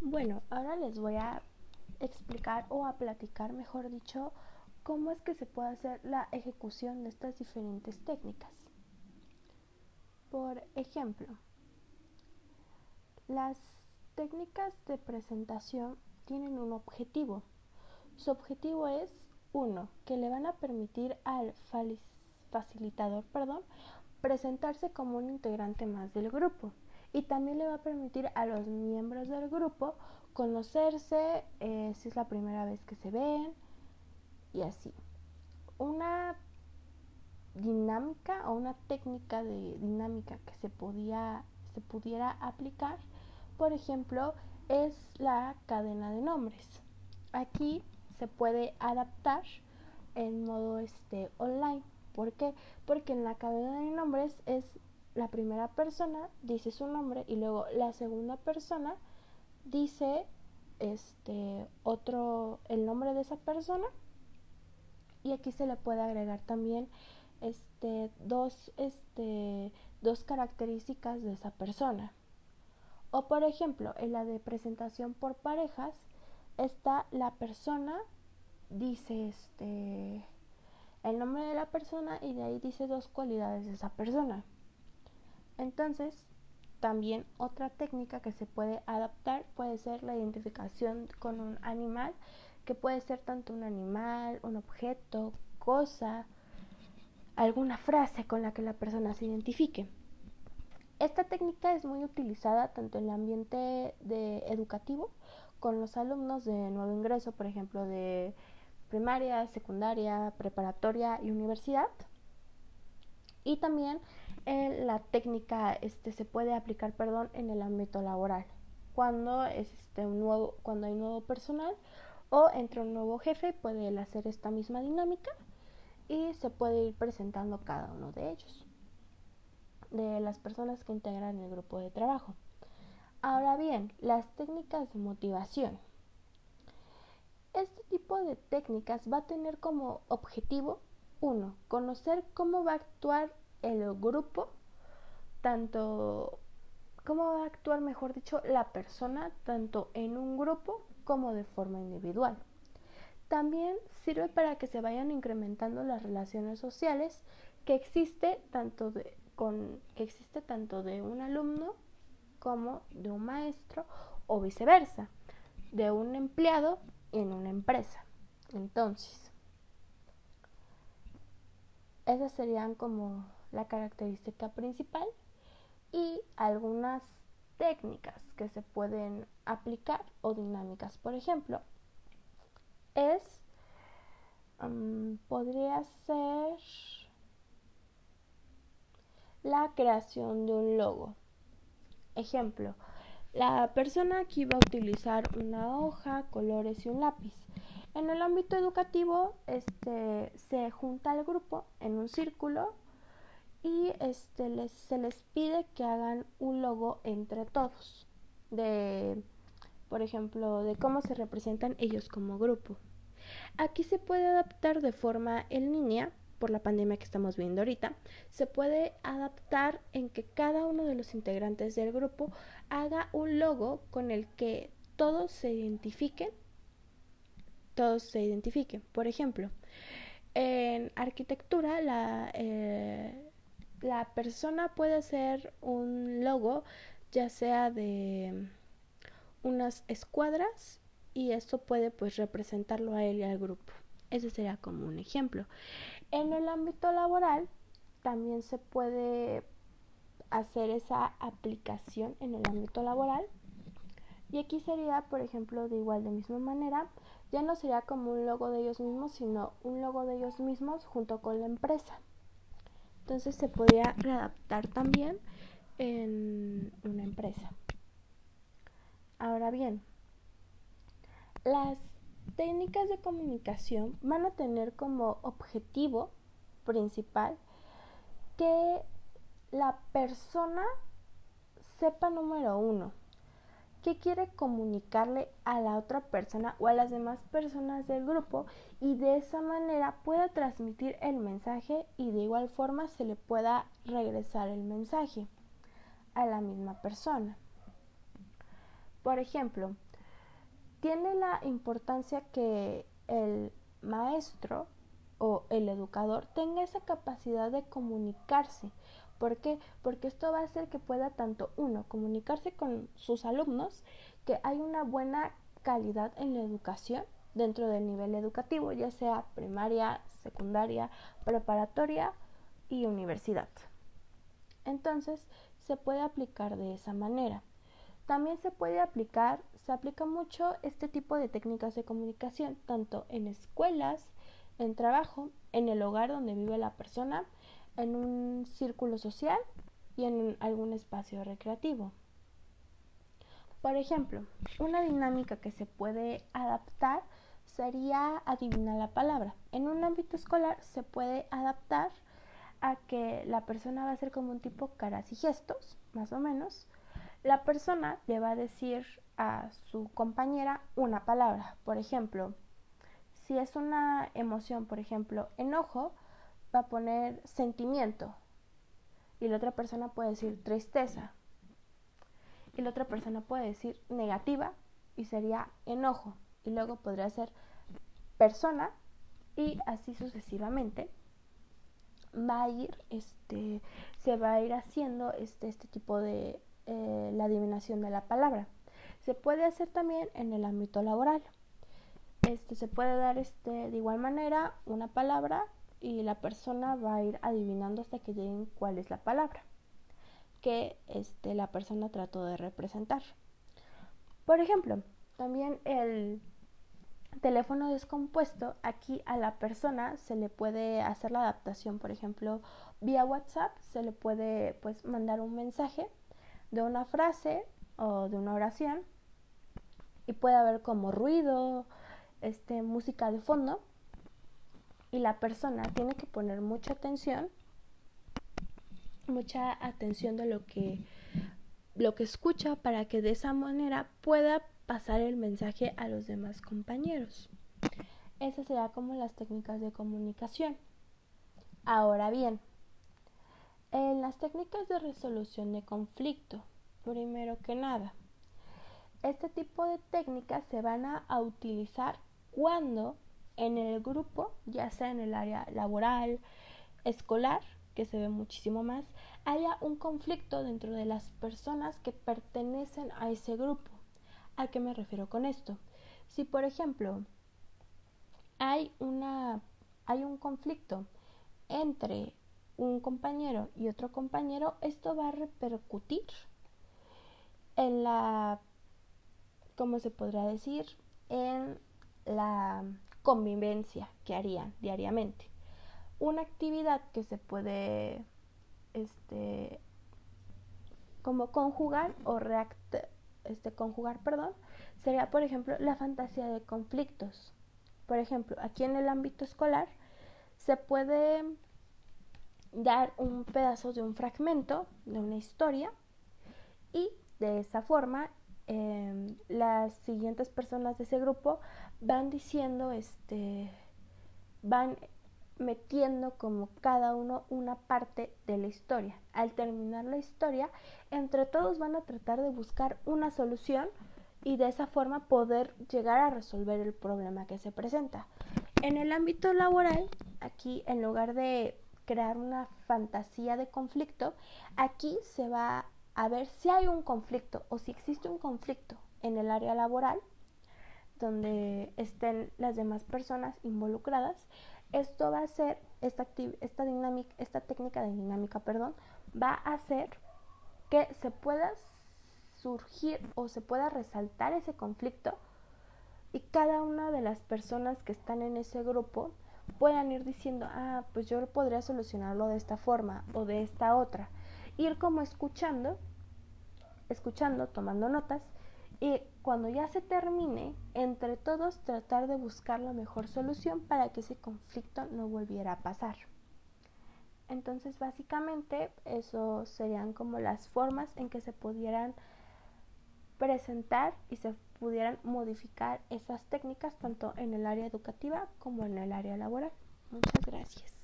Bueno, ahora les voy a explicar o a platicar, mejor dicho, cómo es que se puede hacer la ejecución de estas diferentes técnicas. Por ejemplo, las técnicas de presentación tienen un objetivo. Su objetivo es, uno, que le van a permitir al facilitador perdón, presentarse como un integrante más del grupo y también le va a permitir a los miembros del grupo conocerse eh, si es la primera vez que se ven y así. Una dinámica o una técnica de dinámica que se, podía, se pudiera aplicar, por ejemplo, es la cadena de nombres. Aquí se puede adaptar en modo este, online. ¿Por qué? Porque en la cadena de nombres es la primera persona dice su nombre y luego la segunda persona dice este otro el nombre de esa persona. Y aquí se le puede agregar también este dos este dos características de esa persona. O por ejemplo en la de presentación por parejas está la persona dice este el nombre de la persona y de ahí dice dos cualidades de esa persona entonces, también otra técnica que se puede adaptar puede ser la identificación con un animal, que puede ser tanto un animal, un objeto, cosa, alguna frase con la que la persona se identifique. Esta técnica es muy utilizada tanto en el ambiente educativo con los alumnos de nuevo ingreso, por ejemplo, de primaria, secundaria, preparatoria y universidad. Y también la técnica este, se puede aplicar perdón, en el ámbito laboral. Cuando, este, un nuevo, cuando hay nuevo personal o entre un nuevo jefe, puede hacer esta misma dinámica y se puede ir presentando cada uno de ellos, de las personas que integran el grupo de trabajo. Ahora bien, las técnicas de motivación. Este tipo de técnicas va a tener como objetivo, uno, conocer cómo va a actuar el grupo, tanto cómo va a actuar, mejor dicho, la persona, tanto en un grupo como de forma individual. También sirve para que se vayan incrementando las relaciones sociales que existe tanto de, con, que existe tanto de un alumno como de un maestro o viceversa, de un empleado en una empresa. Entonces, esas serían como la característica principal y algunas técnicas que se pueden aplicar o dinámicas. Por ejemplo, es, podría ser la creación de un logo. Ejemplo, la persona aquí va a utilizar una hoja, colores y un lápiz. En el ámbito educativo, este, se junta el grupo en un círculo y este, les, se les pide que hagan un logo entre todos de, por ejemplo, de cómo se representan ellos como grupo. Aquí se puede adaptar de forma en línea por la pandemia que estamos viendo ahorita, se puede adaptar en que cada uno de los integrantes del grupo haga un logo con el que todos se identifiquen, todos se identifiquen. Por ejemplo, en arquitectura la, eh, la persona puede hacer un logo, ya sea de unas escuadras, y esto puede pues representarlo a él y al grupo. Ese sería como un ejemplo. En el ámbito laboral también se puede hacer esa aplicación en el ámbito laboral. Y aquí sería, por ejemplo, de igual de misma manera, ya no sería como un logo de ellos mismos, sino un logo de ellos mismos junto con la empresa. Entonces se podía readaptar también en una empresa. Ahora bien, las técnicas de comunicación van a tener como objetivo principal que la persona sepa número uno qué quiere comunicarle a la otra persona o a las demás personas del grupo y de esa manera pueda transmitir el mensaje y de igual forma se le pueda regresar el mensaje a la misma persona. Por ejemplo, tiene la importancia que el maestro o el educador tenga esa capacidad de comunicarse. ¿Por qué? Porque esto va a hacer que pueda tanto uno comunicarse con sus alumnos, que hay una buena calidad en la educación dentro del nivel educativo, ya sea primaria, secundaria, preparatoria y universidad. Entonces, se puede aplicar de esa manera. También se puede aplicar, se aplica mucho este tipo de técnicas de comunicación, tanto en escuelas, en trabajo, en el hogar donde vive la persona, en un círculo social y en algún espacio recreativo. Por ejemplo, una dinámica que se puede adaptar sería adivinar la palabra. En un ámbito escolar se puede adaptar a que la persona va a ser como un tipo caras y gestos, más o menos, la persona le va a decir a su compañera una palabra. Por ejemplo, si es una emoción, por ejemplo, enojo, va a poner sentimiento. Y la otra persona puede decir tristeza. Y la otra persona puede decir negativa y sería enojo. Y luego podría ser persona y así sucesivamente va a ir este se va a ir haciendo este este tipo de eh, la adivinación de la palabra. Se puede hacer también en el ámbito laboral. Este, se puede dar este, de igual manera una palabra y la persona va a ir adivinando hasta que lleguen cuál es la palabra que este, la persona trató de representar. Por ejemplo, también el teléfono descompuesto, aquí a la persona se le puede hacer la adaptación, por ejemplo, vía WhatsApp, se le puede pues mandar un mensaje de una frase o de una oración y puede haber como ruido, este, música de fondo y la persona tiene que poner mucha atención, mucha atención de lo que lo que escucha para que de esa manera pueda pasar el mensaje a los demás compañeros. Esas serían como las técnicas de comunicación. Ahora bien, en las técnicas de resolución de conflicto, primero que nada, este tipo de técnicas se van a, utilizar cuando en el grupo, ya sea en el área laboral, escolar, que se ve muchísimo más, haya un conflicto dentro de las personas que pertenecen a ese grupo. ¿A qué me refiero con esto? Si por ejemplo hay una hay un conflicto entre un compañero y otro compañero, esto va a repercutir en la, ¿cómo se podrá decir? En la convivencia que harían diariamente. Una actividad que se puede, este, como conjugar o react, este, conjugar, perdón, sería, por ejemplo, la fantasía de conflictos. Por ejemplo, aquí en el ámbito escolar se puede dar un pedazo de un fragmento de una historia y de esa forma em, las siguientes personas de ese grupo van diciendo este van metiendo como cada uno una parte de la historia. Al terminar la historia, entre todos van a tratar de buscar una solución y de esa forma poder llegar a resolver el problema que se presenta. En el ámbito laboral, aquí en lugar de crear una fantasía de conflicto, aquí se va a ver si hay un conflicto o si existe un conflicto en el área laboral donde estén las demás personas involucradas. Esto va a ser, esta, esta, dinámica, esta técnica de dinámica, perdón, va a hacer que se pueda surgir o se pueda resaltar ese conflicto y cada una de las personas que están en ese grupo puedan ir diciendo, ah, pues yo podría solucionarlo de esta forma o de esta otra. Ir como escuchando, escuchando, tomando notas y cuando ya se termine, entre todos tratar de buscar la mejor solución para que ese conflicto no volviera a pasar. Entonces, básicamente, eso serían como las formas en que se pudieran presentar y se pudieran modificar esas técnicas tanto en el área educativa como en el área laboral. Muchas gracias.